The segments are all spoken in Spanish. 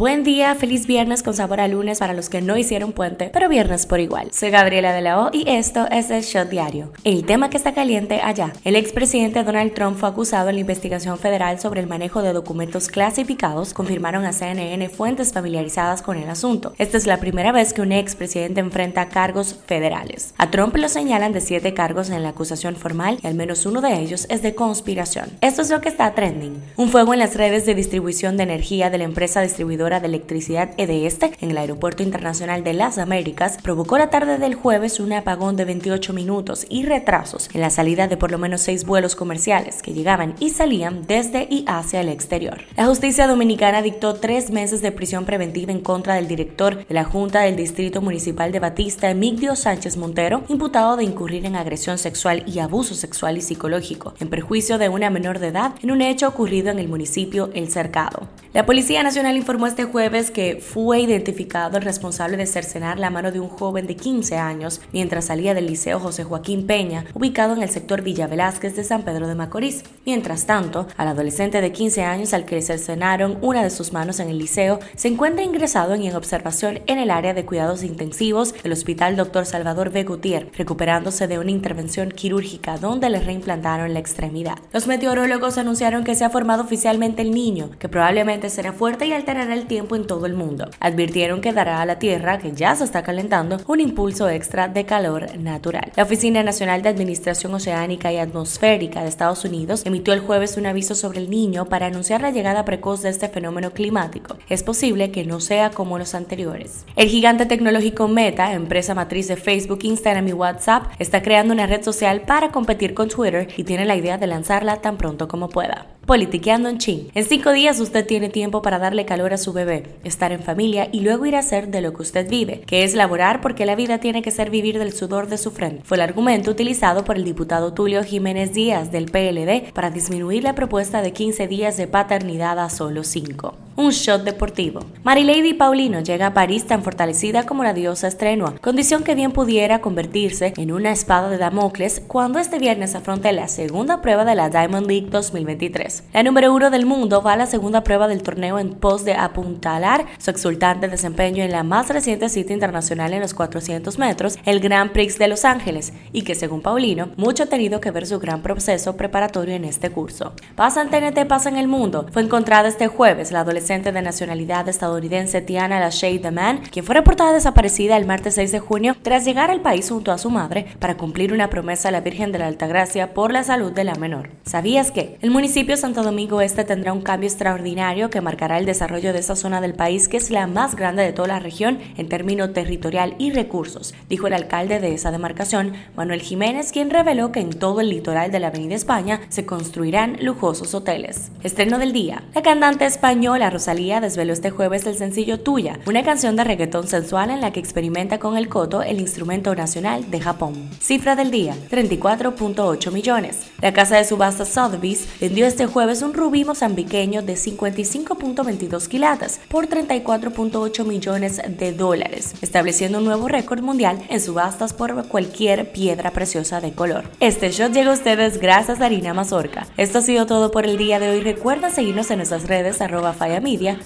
Buen día, feliz viernes con sabor a lunes para los que no hicieron puente, pero viernes por igual. Soy Gabriela de la O y esto es el Shot Diario. El tema que está caliente allá. El expresidente Donald Trump fue acusado en la investigación federal sobre el manejo de documentos clasificados, confirmaron a CNN fuentes familiarizadas con el asunto. Esta es la primera vez que un expresidente enfrenta cargos federales. A Trump lo señalan de siete cargos en la acusación formal y al menos uno de ellos es de conspiración. Esto es lo que está trending. Un fuego en las redes de distribución de energía de la empresa distribuidora de electricidad EDESTE en el Aeropuerto Internacional de las Américas provocó la tarde del jueves un apagón de 28 minutos y retrasos en la salida de por lo menos seis vuelos comerciales que llegaban y salían desde y hacia el exterior. La justicia dominicana dictó tres meses de prisión preventiva en contra del director de la Junta del Distrito Municipal de Batista, Emigdio Sánchez Montero, imputado de incurrir en agresión sexual y abuso sexual y psicológico en perjuicio de una menor de edad en un hecho ocurrido en el municipio El Cercado. La Policía Nacional informó este jueves que fue identificado el responsable de cercenar la mano de un joven de 15 años mientras salía del Liceo José Joaquín Peña, ubicado en el sector Villa Velázquez de San Pedro de Macorís. Mientras tanto, al adolescente de 15 años al que le cercenaron una de sus manos en el liceo se encuentra ingresado y en observación en el área de cuidados intensivos del Hospital Dr. Salvador B. Gutiérrez, recuperándose de una intervención quirúrgica donde le reimplantaron la extremidad. Los meteorólogos anunciaron que se ha formado oficialmente el niño, que probablemente será fuerte y alterará el tiempo en todo el mundo. Advirtieron que dará a la Tierra, que ya se está calentando, un impulso extra de calor natural. La Oficina Nacional de Administración Oceánica y Atmosférica de Estados Unidos emitió el jueves un aviso sobre el niño para anunciar la llegada precoz de este fenómeno climático. Es posible que no sea como los anteriores. El gigante tecnológico Meta, empresa matriz de Facebook, Instagram y WhatsApp, está creando una red social para competir con Twitter y tiene la idea de lanzarla tan pronto como pueda. Politiqueando en Chin. En cinco días usted tiene tiempo para darle calor a su bebé, estar en familia y luego ir a hacer de lo que usted vive, que es laborar porque la vida tiene que ser vivir del sudor de su frente. Fue el argumento utilizado por el diputado Tulio Jiménez Díaz del PLD para disminuir la propuesta de 15 días de paternidad a solo 5 un shot deportivo. Marilady Paulino llega a París tan fortalecida como la diosa estrenua, condición que bien pudiera convertirse en una espada de Damocles cuando este viernes afronte la segunda prueba de la Diamond League 2023. La número uno del mundo va a la segunda prueba del torneo en pos de apuntalar su exultante desempeño en la más reciente cita internacional en los 400 metros, el Grand Prix de Los Ángeles, y que según Paulino, mucho ha tenido que ver su gran proceso preparatorio en este curso. Pasa en TNT, pasa en el mundo. Fue encontrada este jueves la adolescente de nacionalidad estadounidense Tiana Lachey The Man, quien fue reportada desaparecida el martes 6 de junio tras llegar al país junto a su madre para cumplir una promesa a la Virgen de la Altagracia por la salud de la menor. ¿Sabías que el municipio Santo Domingo Este tendrá un cambio extraordinario que marcará el desarrollo de esa zona del país que es la más grande de toda la región en términos territorial y recursos? Dijo el alcalde de esa demarcación, Manuel Jiménez, quien reveló que en todo el litoral de la Avenida España se construirán lujosos hoteles. Estreno del día. La cantante española Rosalía desveló este jueves el sencillo Tuya, una canción de reggaetón sensual en la que experimenta con el koto, el instrumento nacional de Japón. Cifra del día, 34.8 millones. La casa de subasta Sotheby's vendió este jueves un rubí mozambiqueño de 55.22 quilatas por 34.8 millones de dólares, estableciendo un nuevo récord mundial en subastas por cualquier piedra preciosa de color. Este shot llega a ustedes gracias a Harina Mazorca. Esto ha sido todo por el día de hoy. Recuerda seguirnos en nuestras redes arroba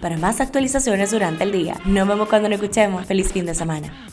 para más actualizaciones durante el día. Nos vemos cuando nos escuchemos. Feliz fin de semana.